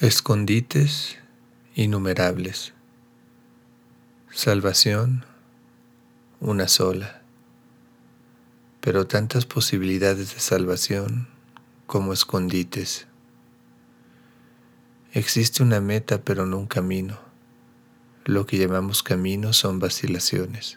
Escondites innumerables. Salvación una sola. Pero tantas posibilidades de salvación como escondites. Existe una meta pero no un camino. Lo que llamamos camino son vacilaciones.